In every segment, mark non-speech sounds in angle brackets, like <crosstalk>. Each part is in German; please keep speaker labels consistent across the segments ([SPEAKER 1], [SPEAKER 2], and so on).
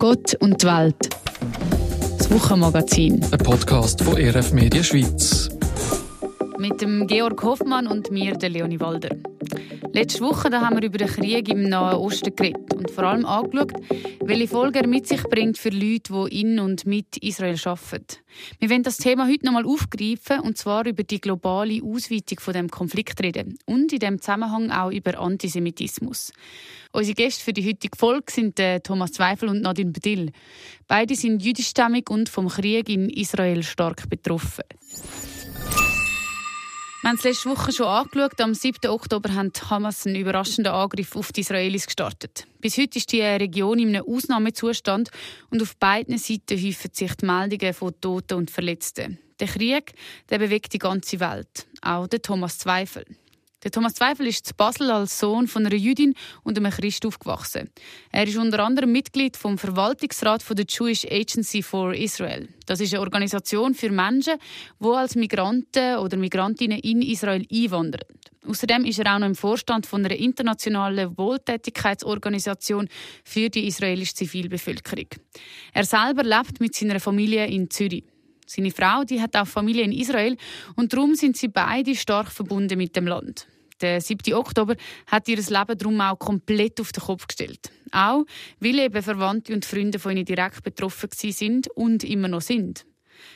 [SPEAKER 1] Gott und die Welt. Das Wochenmagazin.
[SPEAKER 2] Ein Podcast von RF Media Schweiz.
[SPEAKER 1] Mit dem Georg Hoffmann und mir, der Leonie Walder. Letzte Woche da haben wir über den Krieg im Nahen Osten geredet und vor allem angeschaut, welche Folgen er mit sich bringt für Leute, die in und mit Israel arbeiten. Wir wollen das Thema heute nochmal aufgreifen und zwar über die globale Ausweitung von dem Konflikt reden und in dem Zusammenhang auch über Antisemitismus. Unsere Gäste für die heutige Folge sind Thomas Zweifel und Nadine Bedil. Beide sind jüdischstämmig und vom Krieg in Israel stark betroffen. Wir haben es letzte Woche schon angeschaut. Am 7. Oktober hat Hamas einen überraschenden Angriff auf die Israelis gestartet. Bis heute ist die Region in einem Ausnahmezustand und auf beiden Seiten häufen sich die Meldungen von Toten und Verletzten. Der Krieg der bewegt die ganze Welt, auch der Thomas Zweifel. Der Thomas Zweifel ist zu Basel als Sohn von einer Jüdin und einem Christ aufgewachsen. Er ist unter anderem Mitglied vom Verwaltungsrat der Jewish Agency for Israel. Das ist eine Organisation für Menschen, die als Migranten oder Migrantinnen in Israel einwandern. Außerdem ist er auch noch im Vorstand von einer internationalen Wohltätigkeitsorganisation für die israelische Zivilbevölkerung. Er selber lebt mit seiner Familie in Zürich. Seine Frau die hat auch Familie in Israel und darum sind sie beide stark verbunden mit dem Land. Der 7. Oktober hat ihr Leben darum auch komplett auf den Kopf gestellt. Auch weil eben Verwandte und Freunde von ihnen direkt betroffen sind und immer noch sind.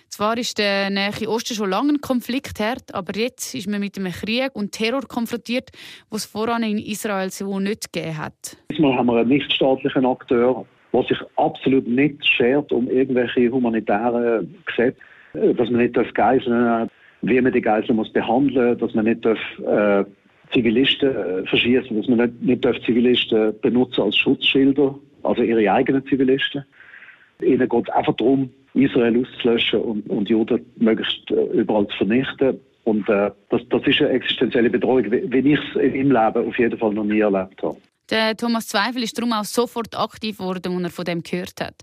[SPEAKER 1] Zwar ist der Nähe Osten schon lange ein Konfliktherd, aber jetzt ist man mit einem Krieg und Terror konfrontiert, was es voran in Israel so nicht gegeben hat.
[SPEAKER 3] Diesmal haben wir einen nichtstaatlichen Akteur, der sich absolut nicht schert um irgendwelche humanitären Gesetze, dass man nicht Geiseln, wie man die Geiseln muss behandeln, dass man nicht darf, äh, Zivilisten äh, verschießen, dass man nicht, nicht darf Zivilisten benutzen als Schutzschilder, also ihre eigenen Zivilisten. Ihnen geht es einfach darum, Israel auszulöschen und, und Juden möglichst äh, überall zu vernichten. Und äh, das, das ist eine existenzielle Bedrohung, wie, wie ich es in meinem Leben auf jeden Fall noch nie erlebt habe.
[SPEAKER 1] Der Thomas Zweifel ist darum auch sofort aktiv geworden, als er von dem gehört hat.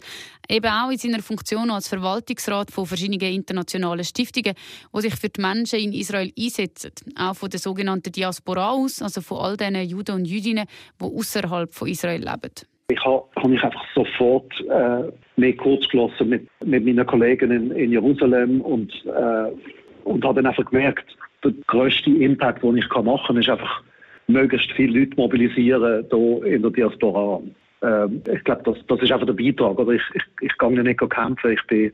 [SPEAKER 1] Eben auch in seiner Funktion als Verwaltungsrat von verschiedenen internationalen Stiftungen, die sich für die Menschen in Israel einsetzen. Auch von der sogenannten Diaspora aus, also von all den Juden und Jüdinnen, die außerhalb von Israel leben.
[SPEAKER 3] Ich habe hab mich einfach sofort äh, mehr kurz gelassen mit, mit meinen Kollegen in, in Jerusalem und, äh, und habe dann einfach gemerkt, der grösste Impact, den ich machen kann, ist einfach möglichst viele Leute mobilisieren hier in der Diaspora. Ähm, ich glaube, das, das ist einfach der Beitrag. Oder ich, ich, ich gehe nicht kämpfen, ich bin,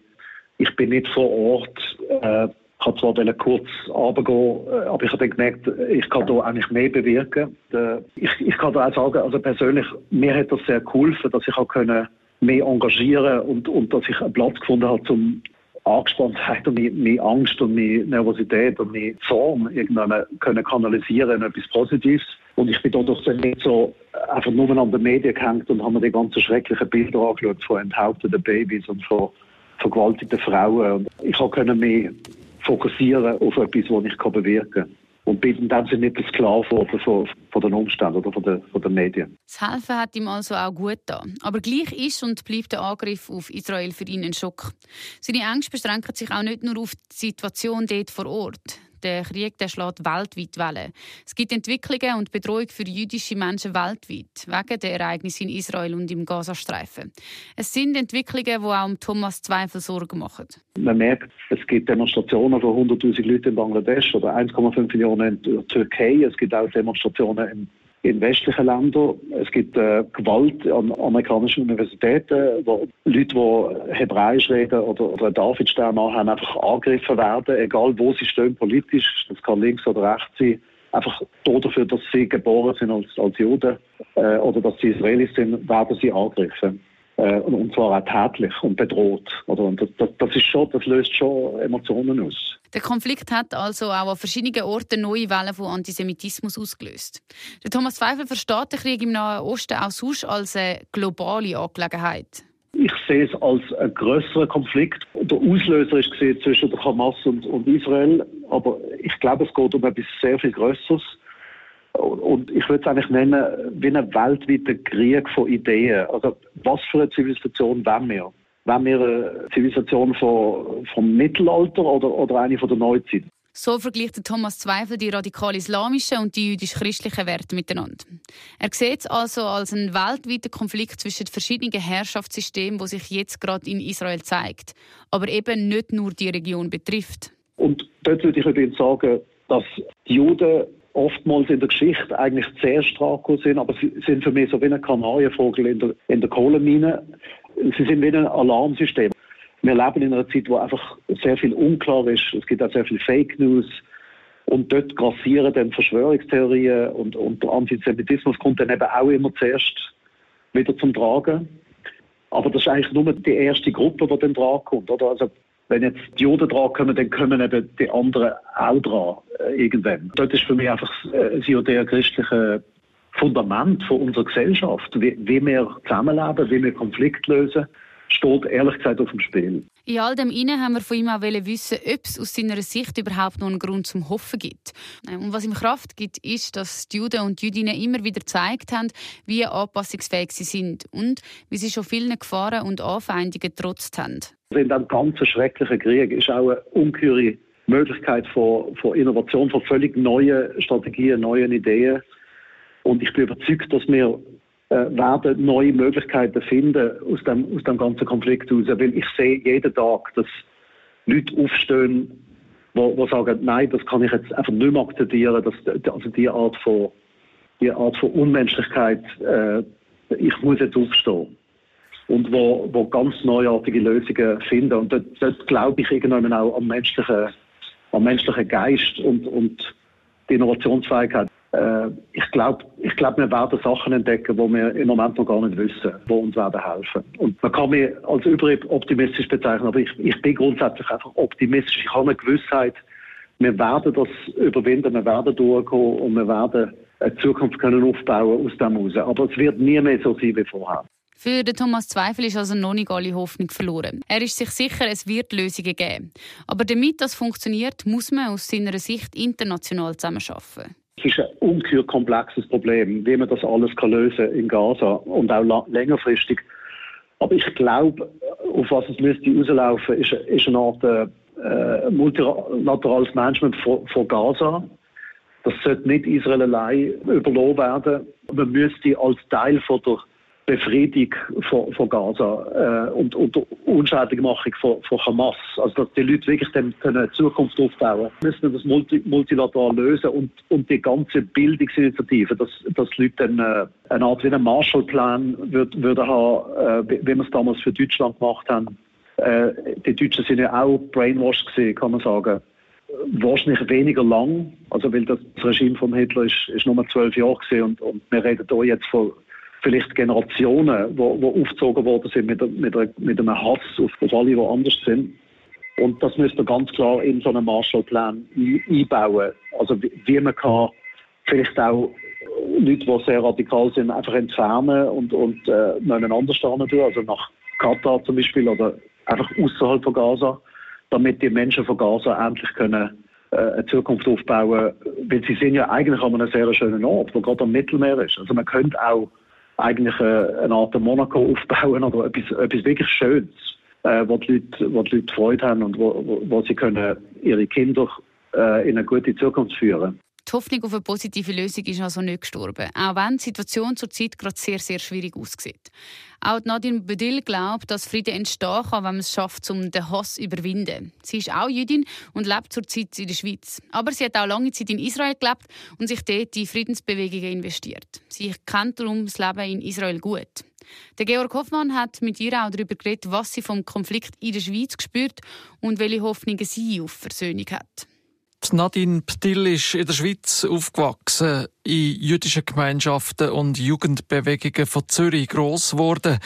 [SPEAKER 3] ich bin nicht vor Ort. Äh, ich habe zwar kurz runtergehen, äh, aber ich habe dann gemerkt, ich kann hier eigentlich mehr bewirken. Äh, ich, ich kann da auch sagen, also persönlich, mir hat das sehr geholfen, dass ich auch können mehr engagieren und, und dass ich einen Platz gefunden habe, um Angespanntheit und meine Angst und meine Nervosität und meine Zorn irgendwann können kanalisieren in etwas Positives. Und ich bin dadurch nicht so einfach nur an den Medien gehängt und habe mir die ganzen schrecklichen Bilder angeschaut von enthaupteten Babys und von vergewaltigten Frauen. Und ich konnte mich fokussieren auf etwas, was ich bewirken kann und in dem Sinne nicht der Sklave von, von den Umständen oder von den, von den Medien.
[SPEAKER 1] Das Helfen hat ihm also auch gut getan. Aber gleich ist und bleibt der Angriff auf Israel für ihn ein Schock. Seine Ängste beschränken sich auch nicht nur auf die Situation dort vor Ort der Krieg der schlägt weltweit Wellen. Es gibt Entwicklungen und Bedrohung für jüdische Menschen weltweit, wegen der Ereignisse in Israel und im Gazastreifen. Es sind Entwicklungen, die auch Thomas Zweifel Sorgen machen.
[SPEAKER 3] Man merkt, es gibt Demonstrationen von 100.000 Leuten in Bangladesch oder 1,5 Millionen in der Türkei. Es gibt auch Demonstrationen in in westlichen Ländern. Es gibt äh, Gewalt an amerikanischen Universitäten, wo Leute, die Hebräisch reden oder, oder Davidstern haben, einfach angegriffen werden, egal wo sie stehen politisch. Das kann links oder rechts sein. Einfach dafür, dass sie geboren sind als, als Juden äh, oder dass sie Israelis sind, werden sie angegriffen. Äh, und zwar auch tätlich und bedroht. Oder? Und das, das, das, ist schon, das löst schon Emotionen aus.
[SPEAKER 1] Der Konflikt hat also auch an verschiedenen Orten neue Wellen von Antisemitismus ausgelöst. Der Thomas Pfeiffer versteht den Krieg im Nahen Osten auch sonst als eine globale Angelegenheit.
[SPEAKER 3] Ich sehe es als einen größeren Konflikt. Der Auslöser ist zwischen der Hamas und, und Israel, aber ich glaube, es geht um etwas sehr viel Größeres. Und ich würde es eigentlich nennen, wie einen weltweiten Krieg von Ideen. Also, was für eine Zivilisation wollen wir? Wollen wir eine Zivilisation von, vom Mittelalter oder, oder eine von der Neuzeit?
[SPEAKER 1] So vergleicht Thomas Zweifel die radikal-islamischen und die jüdisch-christlichen Werte miteinander. Er sieht es also als einen weltweiten Konflikt zwischen verschiedenen Herrschaftssystemen, der sich jetzt gerade in Israel zeigt, aber eben nicht nur die Region betrifft.
[SPEAKER 3] Und dort würde ich übrigens sagen, dass die Juden oftmals in der Geschichte eigentlich sehr stark sind, aber sie sind für mich so wie ein Kanarienvogel in der, in der Kohlenmine. Sie sind wie ein Alarmsystem. Wir leben in einer Zeit, wo einfach sehr viel unklar ist. Es gibt auch sehr viel Fake News. Und dort grassieren dann Verschwörungstheorien und, und der Antisemitismus kommt dann eben auch immer zuerst wieder zum Tragen. Aber das ist eigentlich nur die erste Gruppe, die dann dran kommt. Also, wenn jetzt die Juden dran kommen, dann kommen eben die anderen auch dran, äh, irgendwann. Dort ist für mich einfach äh, der christliche Fundament von unserer Gesellschaft, wie, wie wir zusammenleben, wie wir Konflikte lösen steht ehrlich gesagt auf dem Spiel.
[SPEAKER 1] In all dem Innen haben wir von ihm auch wissen, ob es aus seiner Sicht überhaupt noch einen Grund zum Hoffen gibt. Und was ihm Kraft gibt, ist, dass die Juden und Jüdinnen immer wieder gezeigt haben, wie anpassungsfähig sie sind und wie sie schon vielen Gefahren und Anfeindungen getrotzt haben.
[SPEAKER 3] In diesem ganzen schrecklichen Krieg ist auch eine ungeheure Möglichkeit von, von Innovation, von völlig neuen Strategien, neuen Ideen. Und ich bin überzeugt, dass wir äh, werden neue Möglichkeiten finden aus dem, aus dem ganzen Konflikt heraus. Weil ich sehe jeden Tag, dass Leute aufstehen, die sagen, nein, das kann ich jetzt einfach nicht mehr akzeptieren, dass, also die Art von, die Art von Unmenschlichkeit, äh, ich muss jetzt aufstehen. Und wo, wo ganz neuartige Lösungen finden. Und dort, dort glaube ich irgendwann auch am menschlichen, am menschlichen Geist und, und die Innovationsfähigkeit. Äh, ich glaube, ich glaub, wir werden Sachen entdecken, die wir im Moment noch gar nicht wissen, die uns werden helfen. Und man kann mich als überoptimistisch bezeichnen, aber ich, ich bin grundsätzlich einfach optimistisch. Ich habe eine Gewissheit, wir werden das überwinden, wir werden durchkommen und wir werden eine Zukunft können aufbauen aus dem heraus. Aber es wird nie mehr so sein wie vorher.
[SPEAKER 1] Für den Thomas Zweifel ist also noch nicht alle Hoffnung verloren. Er ist sich sicher, es wird Lösungen geben. Aber damit das funktioniert, muss man aus seiner Sicht international zusammenarbeiten.
[SPEAKER 3] Es ist ein ungeheuer komplexes Problem, wie man das alles kann lösen in Gaza und auch längerfristig. Aber ich glaube, auf was es müsste rauslaufen, ist, ist eine Art äh, multilaterales Management von, von Gaza. Das sollte nicht Israel allein überlassen werden. Man müsste als Teil von der Befriedung von, von Gaza äh, und, und Unschädigmachung von, von Hamas. Also dass die Leute wirklich dann eine Zukunft aufbauen können. müssen das multi, multilateral lösen und, und die ganze Bildungsinitiative, dass, dass die Leute dann äh, eine Art wie einen Marshallplan würd, würden haben, äh, wie wir es damals für Deutschland gemacht haben. Äh, die Deutschen sind ja auch brainwashed gewesen, kann man sagen wahrscheinlich weniger lang, also weil das Regime von Hitler ist, ist nur zwölf Jahre gewesen und, und wir reden hier jetzt von vielleicht Generationen, wo aufgezogen worden sind mit, mit, mit einem Hass auf, auf alle, die anders sind. Und das müsste man ganz klar in so einen Marshallplan einbauen. Also wie, wie man kann vielleicht auch Leute, die sehr radikal sind, einfach entfernen und, und äh, nebeneinander stehen tun, also nach Katar zum Beispiel oder einfach außerhalb von Gaza, damit die Menschen von Gaza endlich können äh, eine Zukunft aufbauen, weil sie sind ja eigentlich an einem sehr schönen Ort, wo gerade am Mittelmeer ist. Also man könnte auch eigentlich äh, eine Art Monaco aufbauen oder etwas, etwas wirklich Schönes, äh, wo, die Leute, wo die Leute Freude haben und wo, wo, wo sie können ihre Kinder äh, in eine gute Zukunft führen
[SPEAKER 1] die Hoffnung auf eine positive Lösung ist also nicht gestorben, auch wenn die Situation zurzeit gerade sehr, sehr schwierig aussieht. Auch Nadine Bedil glaubt, dass Frieden entstehen kann, wenn man es schafft, um den Hass zu überwinden. Sie ist auch Jüdin und lebt zurzeit in der Schweiz. Aber sie hat auch lange Zeit in Israel gelebt und sich dort in Friedensbewegungen investiert. Sie kennt darum das Leben in Israel gut. Der Georg Hoffmann hat mit ihr auch darüber geredet, was sie vom Konflikt in der Schweiz spürt und welche Hoffnungen sie auf Versöhnung hat.
[SPEAKER 2] Nadine Ptill ist in der Schweiz aufgewachsen, in jüdischen Gemeinschaften und Jugendbewegungen von Zürich gross geworden.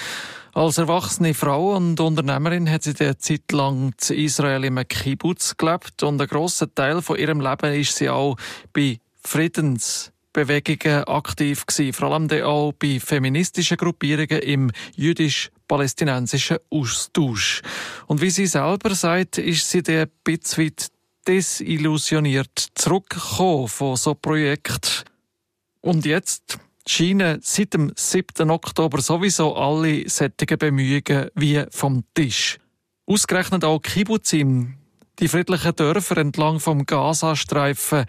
[SPEAKER 2] Als erwachsene Frau und Unternehmerin hat sie eine Zeit lang zu Israel im Kibbutz gelebt und ein grosser Teil von ihrem Leben ist sie auch bei Friedensbewegungen aktiv gewesen, vor allem auch bei feministischen Gruppierungen im jüdisch-palästinensischen Austausch. Und wie sie selber sagt, ist sie der bisschen desillusioniert zurückgekommen von so Projekt. Und jetzt scheinen seit dem 7. Oktober sowieso alle sättige Bemühungen wie vom Tisch. Ausgerechnet auch Kibbutzim, Die friedlichen Dörfer entlang vom Gazastreifen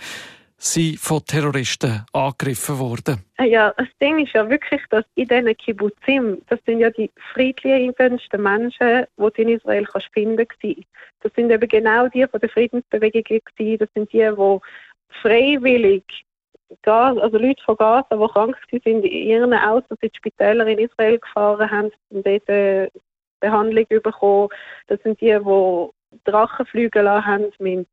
[SPEAKER 2] sind von Terroristen angegriffen worden.
[SPEAKER 4] Ja, das Ding ist ja wirklich, dass in diesen Kibbutzim, das sind ja die friedlichsten Menschen, die du in Israel kannst finden kannst. Das sind eben genau die von der Friedensbewegung gewesen. Das sind die, die freiwillig Gas, also Leute von Gaza, die krank sind, in ihren Autos in die Spitäler in Israel gefahren haben und dort eine Behandlung bekommen. Das sind die, die Drachen fliegen lassen haben mit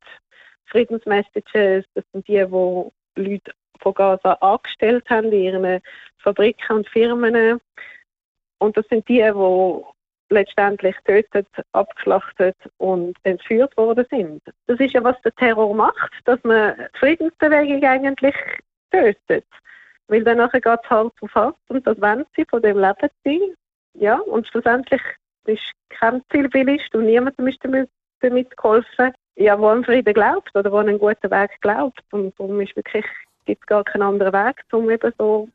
[SPEAKER 4] Friedensmessages. Das sind die, die Leute von Gaza angestellt haben in ihren Fabriken und Firmen. Und das sind die, die letztendlich getötet, abgeschlachtet und entführt worden sind. Das ist ja, was der Terror macht, dass man die Friedensbewegung eigentlich tötet. Weil dann geht es Hals auf Hals und das wollen sie, von dem leben sie. Ja, und schlussendlich ist kein Zivilist und niemandem ist damit geholfen, ja, wo an Frieden glaubt oder wo an einen guten Weg glaubt. Und darum ist wirklich, gibt es gar keinen anderen Weg, um eben so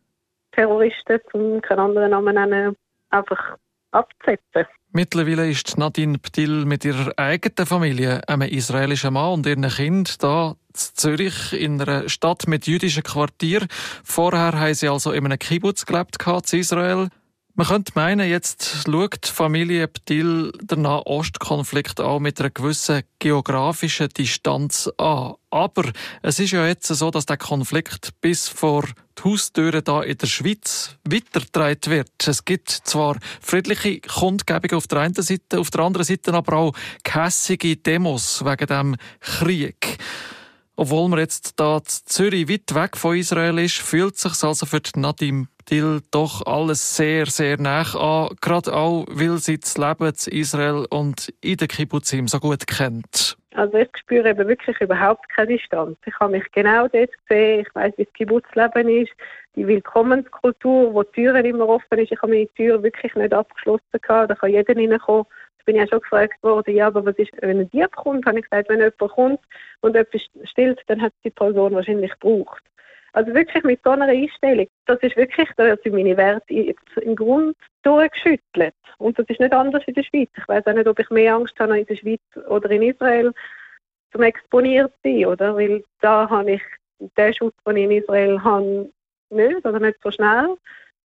[SPEAKER 4] Terroristen, um keinen anderen Namen nennen, einfach abzusetzen.
[SPEAKER 2] Mittlerweile ist Nadine Ptil mit ihrer eigenen Familie, einem israelischen Mann und ihren Kind, da in Zürich in einer Stadt mit jüdischen Quartier. Vorher haben sie also in einem Kibbutz gelebt, in Israel. Man könnte meinen, jetzt schaut Familie Ptil den Nahostkonflikt auch mit einer gewissen geografischen Distanz an. Aber es ist ja jetzt so, dass der Konflikt bis vor die Haustüren da in der Schweiz weitergetragen wird. Es gibt zwar friedliche Kundgebungen auf der einen Seite, auf der anderen Seite aber auch gehässige Demos wegen dem Krieg. Obwohl man jetzt da Zürich weit weg von Israel ist, fühlt sich also für Nadim Dill doch alles sehr, sehr nach an. Gerade auch, weil sie das Leben in Israel und in den Kibbutzim so gut kennt.
[SPEAKER 4] Also ich spüre eben wirklich überhaupt keine Distanz. Ich habe mich genau dort gesehen. Ich weiß, wie das Kibbutzleben ist. Die Willkommenskultur, wo die Türen immer offen ist. Ich habe meine Tür wirklich nicht abgeschlossen gehabt. Da kann jeder reinkommen. Ich bin ja schon gefragt worden, ja, aber was ist, wenn ein Dieb kommt? Habe ich gesagt, wenn jemand kommt und etwas stillt, dann hat die Person wahrscheinlich gebraucht. Also wirklich mit so einer Einstellung, das ist wirklich, da sind meine Werte im Grund durchgeschüttelt. Und das ist nicht anders in der Schweiz. Ich weiß auch nicht, ob ich mehr Angst habe in der Schweiz oder in Israel zum exponiert sein, oder? Weil da habe ich den Schutz, den ich in Israel habe, nicht oder nicht so schnell.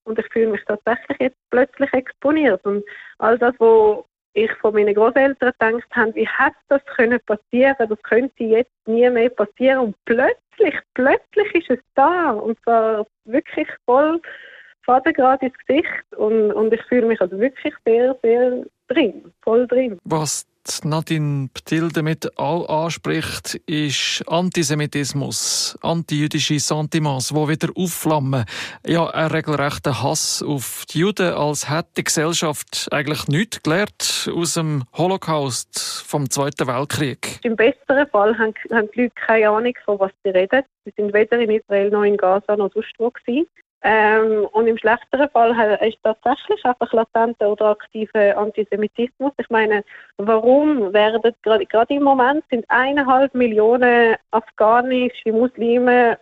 [SPEAKER 4] Und ich fühle mich tatsächlich jetzt plötzlich exponiert. Und all das, was ich von meinen Großeltern gedacht habe, wie hätte das können passieren? Das könnte jetzt nie mehr passieren. Und plötzlich, plötzlich ist es da. Und zwar wirklich voll Fadengrad ins Gesicht. Und, und ich fühle mich also wirklich sehr, sehr drin, voll drin.
[SPEAKER 2] Was Nadine Ptil damit auch anspricht, ist Antisemitismus, antijüdische Sentiments, die wieder aufflammen. Ja, ein regelrechter Hass auf die Juden, als hätte die Gesellschaft eigentlich nichts gelernt aus dem Holocaust vom Zweiten Weltkrieg.
[SPEAKER 4] Im besseren Fall haben, haben die Leute keine Ahnung, von was sie reden. Sie sind weder in Israel noch in Gaza noch sonst wo gewesen. Ähm, und im schlechteren Fall ist tatsächlich einfach latenter oder aktiver Antisemitismus. Ich meine, warum werden gerade, im Moment sind eineinhalb Millionen afghanische Muslime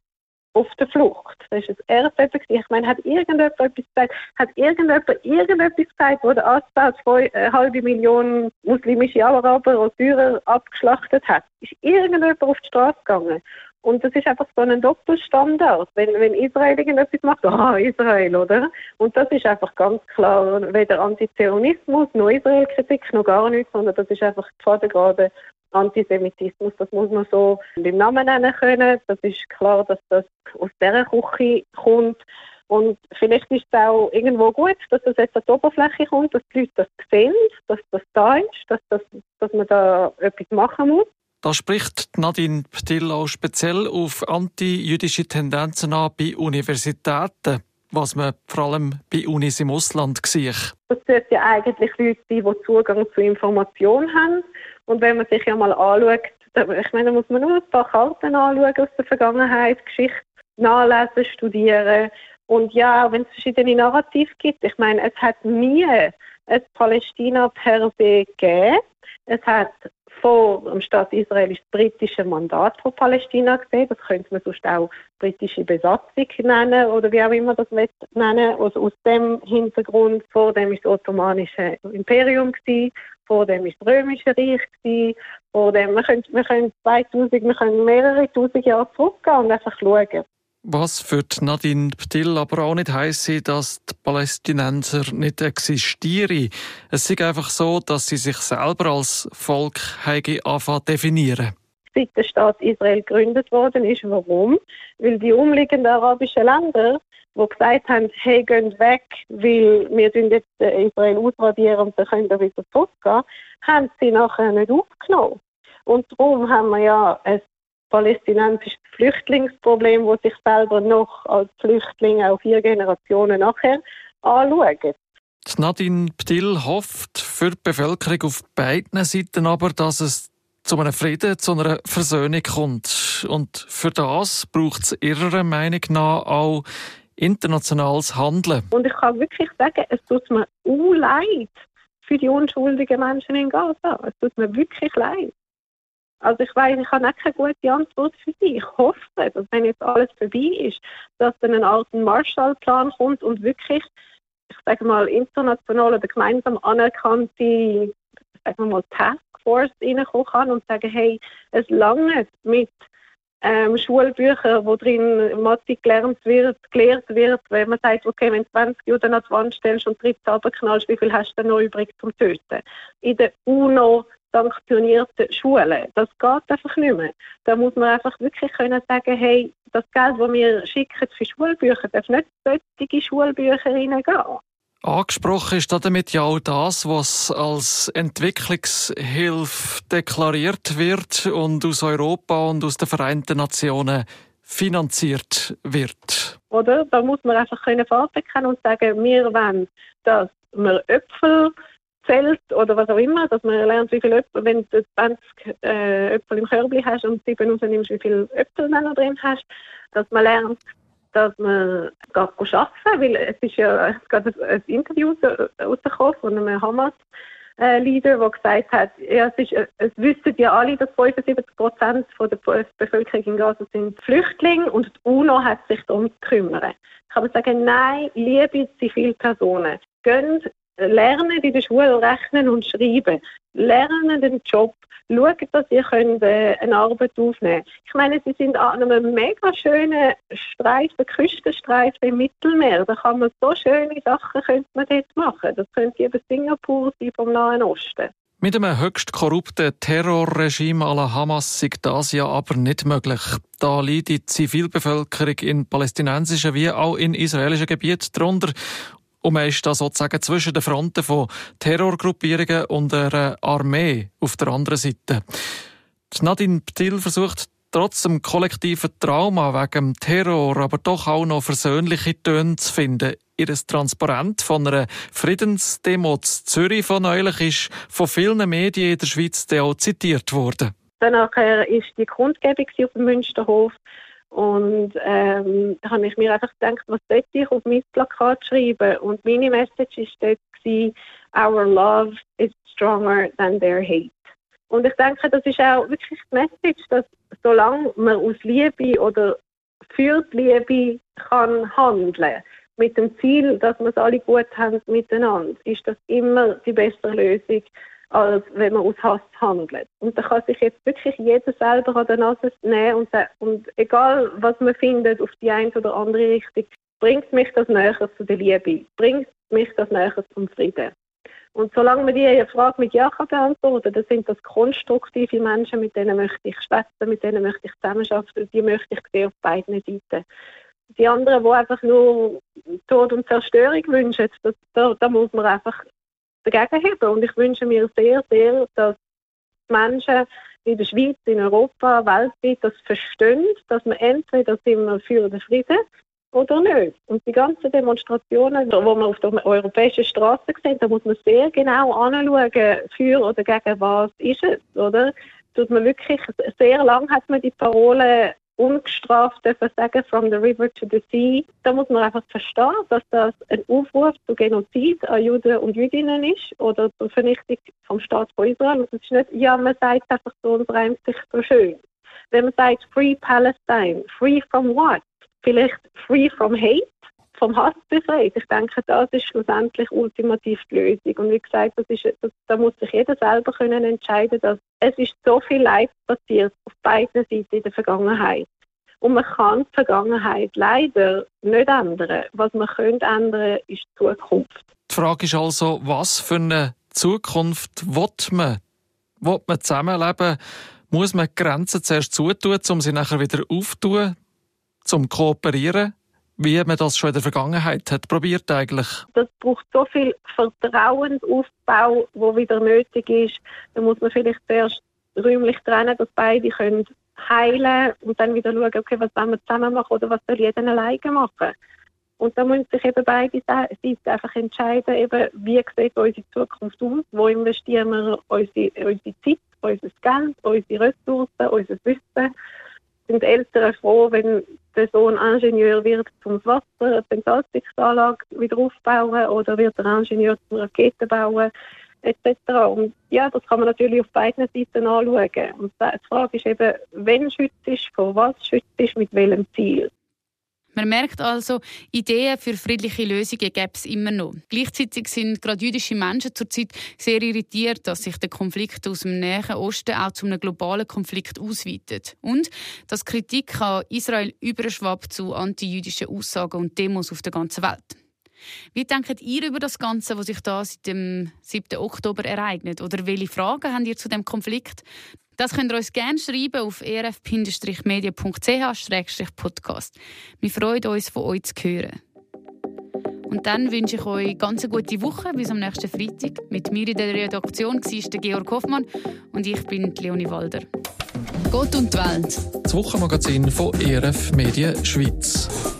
[SPEAKER 4] auf der Flucht. Das ist das erste Ich meine, hat irgendjemand etwas gesagt, hat irgendjemand irgendetwas gesagt, wo der Assad eine halbe Million muslimische Araber oder Syrer abgeschlachtet hat? Ist irgendjemand auf die Straße gegangen? Und das ist einfach so ein Doppelstandard. Wenn, wenn Israel irgendetwas macht, <laughs> ah, Israel, oder? Und das ist einfach ganz klar weder Antizionismus, noch Israel-Kritik, noch gar nichts, sondern das ist einfach gerade Antisemitismus. Das muss man so beim Namen nennen können. Das ist klar, dass das aus dieser Küche kommt. Und vielleicht ist es auch irgendwo gut, dass das jetzt an die Oberfläche kommt, dass die Leute das sehen, dass das da ist, dass, das, dass man da etwas machen muss.
[SPEAKER 2] Da spricht Nadine Ptillau speziell auf anti-jüdische Tendenzen an bei Universitäten, was man vor allem bei Unis im Ausland sieht.
[SPEAKER 4] Das sollten ja eigentlich Leute die Zugang zu Informationen haben. Und wenn man sich ja mal anschaut, ich meine, da muss man nur ein paar Karten anschauen aus der Vergangenheit, Geschichte nachlesen, studieren. Und ja, wenn es verschiedene Narrative gibt, ich meine, es hat nie ein Palästina per se gegeben. Es hat vor dem Staat Israel das britische Mandat von Palästina gesehen. Das könnte man sonst auch britische Besatzung nennen oder wie auch immer das nennen. Also aus dem Hintergrund, vor dem ist das Ottomanische Imperium gewesen, vor dem ist das Römische Reich gewesen, vor dem, wir können, wir können 2000, wir können mehrere tausend Jahre zurückgehen und einfach schauen.
[SPEAKER 2] Was für Nadine Ptil aber auch nicht heisse, dass die Palästinenser nicht existieren. Es ist einfach so, dass sie sich selber als Volk anfangen definieren.
[SPEAKER 4] Seit der Staat Israel gegründet worden ist. Warum? Weil die umliegenden arabischen Länder, die gesagt haben, hey, geht weg, weil wir jetzt Israel ausradieren und dann können wir wieder zurückgehen, haben sie nachher nicht aufgenommen. Und darum haben wir ja ein palästinensisches Flüchtlingsproblem, das sich selber noch als Flüchtling auch vier Generationen nachher anschaut.
[SPEAKER 2] Nadine Ptil hofft für die Bevölkerung auf beiden Seiten aber, dass es zu einem Frieden, zu einer Versöhnung kommt. Und für das braucht es ihrer Meinung nach auch internationales Handeln.
[SPEAKER 4] Und ich kann wirklich sagen, es tut mir leid für die unschuldigen Menschen in Gaza. Es tut mir wirklich leid. Also ich weiß, ich habe auch keine gute Antwort für Sie. Ich hoffe, dass wenn jetzt alles vorbei ist, dass dann eine Art Marshallplan kommt und wirklich, ich sage mal, international oder gemeinsam anerkannte, sagen wir mal, Taskforce reinkommen kann und sagen, hey, es lange mit ähm, Schulbüchern, wo drin Mathe gelernt wird, gelehrt wird, wenn man sagt, okay, wenn du 20 Juden an die Wand stellst und 13 runterknallst, wie viel hast du denn noch übrig zum Töten? In der UNO sanktionierten Schulen. Das geht einfach nicht mehr. Da muss man einfach wirklich können sagen, hey, das Geld, das wir schicken für Schulbücher, darf nicht solche Schulbücher reingehen.
[SPEAKER 2] Angesprochen ist damit ja auch das, was als Entwicklungshilfe deklariert wird und aus Europa und aus den Vereinten Nationen finanziert wird.
[SPEAKER 4] Oder? Da muss man einfach können können und sagen, wir wollen, dass wir Äpfel Zelt oder was auch immer, dass man lernt, wie viele Äpfel, wenn du 20 äh, Äpfel im Körbchen hast und 7 rausnimmst, wie viele Äpfel du drin hast, dass man lernt, dass man arbeiten weil es ist ja gerade ein Interview rausgekommen von einem Hamas äh, Leader, der gesagt hat, ja, es, ist, es wissen ja alle, dass 75 Prozent der Bevölkerung in Gaza sind Flüchtlinge und die UNO hat sich darum zu kümmern. Ich kann sagen, nein, liebe Zivilpersonen, gehen lernen in der Schule rechnen und schreiben, lernen den Job, schauen, dass ihr könnt, äh, eine Arbeit aufnehmen könnt. Ich meine, sie sind an einem mega schönen Streifen, Küstenstreifen im Mittelmeer. Da kann man so schöne Sachen könnte man dort machen. Das könnte eben Singapur sein vom Nahen Osten.
[SPEAKER 2] Mit einem höchst korrupten Terrorregime à la Hamas ist das ja aber nicht möglich. Da liegt die Zivilbevölkerung in palästinensischen wie auch in israelischen Gebieten darunter. Und man ist da sozusagen zwischen den Fronten von Terrorgruppierungen und einer Armee auf der anderen Seite. Nadine Ptil versucht trotz dem kollektiven Trauma wegen dem Terror aber doch auch noch versöhnliche Töne zu finden. Ihr Transparent von einer Friedensdemo in Zürich von neulich ist von vielen Medien in der Schweiz auch zitiert worden.
[SPEAKER 4] Danach ist die Kundgebung auf dem Münsterhof und ähm, da habe ich mir einfach gedacht, was sollte ich auf mein Plakat schreiben? Und meine Message ist dort gewesen, Our love is stronger than their hate. Und ich denke, das ist auch wirklich die Message, dass solange man aus Liebe oder für die Liebe kann handeln, mit dem Ziel, dass wir es alle gut haben miteinander, ist das immer die beste Lösung als wenn man aus Hass handelt. Und da kann sich jetzt wirklich jeder selber an der Nase nehmen und, und egal was man findet auf die eine oder andere Richtung, bringt mich das näher zu der Liebe, bringt mich das näher zum Frieden. Und solange man diese Frage mit Ja kann beantworten dann sind das konstruktive Menschen, mit denen möchte ich schwätzen, mit denen möchte ich zusammenarbeiten, die möchte ich sehen auf beiden Seiten. Die anderen, die einfach nur Tod und Zerstörung wünschen, das, da, da muss man einfach dagegen heben. Und ich wünsche mir sehr, sehr, dass Menschen in der Schweiz, in Europa, weltweit das verstehen, dass man entweder sind wir für den Frieden oder nicht. Und die ganzen Demonstrationen, die man auf der europäischen Straße sieht, da muss man sehr genau anschauen, für oder gegen was ist es, oder? Tut man wirklich, sehr lang hat man die Parole ungestraft dürfen sagen, from the river to the sea. Da muss man einfach verstehen, dass das ein Aufruf zu Genozid an Juden und Jüdinnen ist oder zur Vernichtung vom Staat von Israel. Und es ist nicht, ja, man sagt einfach so und reimt sich so schön. Wenn man sagt Free Palestine, free from what? Vielleicht free from hate? Vom Hass befreit. Ich denke, das ist schlussendlich ultimativ die Lösung. Und wie gesagt, das ist, das, da muss sich jeder selber können entscheiden, dass es ist so viel Leid passiert auf beiden Seiten in der Vergangenheit. Und man kann die Vergangenheit leider nicht ändern. Was man könnte ändern, ist die Zukunft.
[SPEAKER 2] Die Frage ist also, was für eine Zukunft will man? Will man zusammenleben? Muss man die Grenzen zuerst zutun, um sie nachher wieder aufzutun, zum Kooperieren? Wie man das schon in der Vergangenheit hat probiert eigentlich?
[SPEAKER 4] Das braucht so viel Vertrauensaufbau, wo wieder nötig ist. Da muss man vielleicht zuerst räumlich trennen, dass beide können heilen und dann wieder schauen, okay, was wollen wir zusammen machen oder was soll jeder alleine machen. Und da müssen sich eben beide Seiten einfach entscheiden, eben, wie sieht unsere Zukunft aus, wo investieren wir unsere, unsere Zeit, unser Geld, unsere Ressourcen, unser Wissen. Sind Eltern froh, wenn der Sohn Ingenieur wird, um das Wasser, die Entsalzungsanlage wieder aufbauen oder wird der Ingenieur zum Raketen bauen etc. Und ja, das kann man natürlich auf beiden Seiten anschauen. Und die Frage ist eben, wenn schützt, vor was schützt, mit welchem Ziel.
[SPEAKER 1] Man merkt also, Ideen für friedliche Lösungen gäbe es immer noch. Gleichzeitig sind gerade jüdische Menschen zurzeit sehr irritiert, dass sich der Konflikt aus dem Nahen Osten auch zu einem globalen Konflikt ausweitet. Und dass Kritik an Israel überschwappt zu antijüdischen Aussagen und Demos auf der ganzen Welt. Wie denkt ihr über das Ganze, was sich da seit dem 7. Oktober ereignet? Oder welche Fragen habt ihr zu dem Konflikt? Das könnt ihr uns gerne schreiben auf erf-media.ch-podcast. Wir freuen uns, von euch zu hören. Und dann wünsche ich euch ganz eine gute Woche bis am nächsten Freitag. Mit mir in der Redaktion war der Georg Hoffmann und ich bin Leonie Walder. Gott und die Welt.
[SPEAKER 2] Das Wochenmagazin von ERF Medien Schweiz.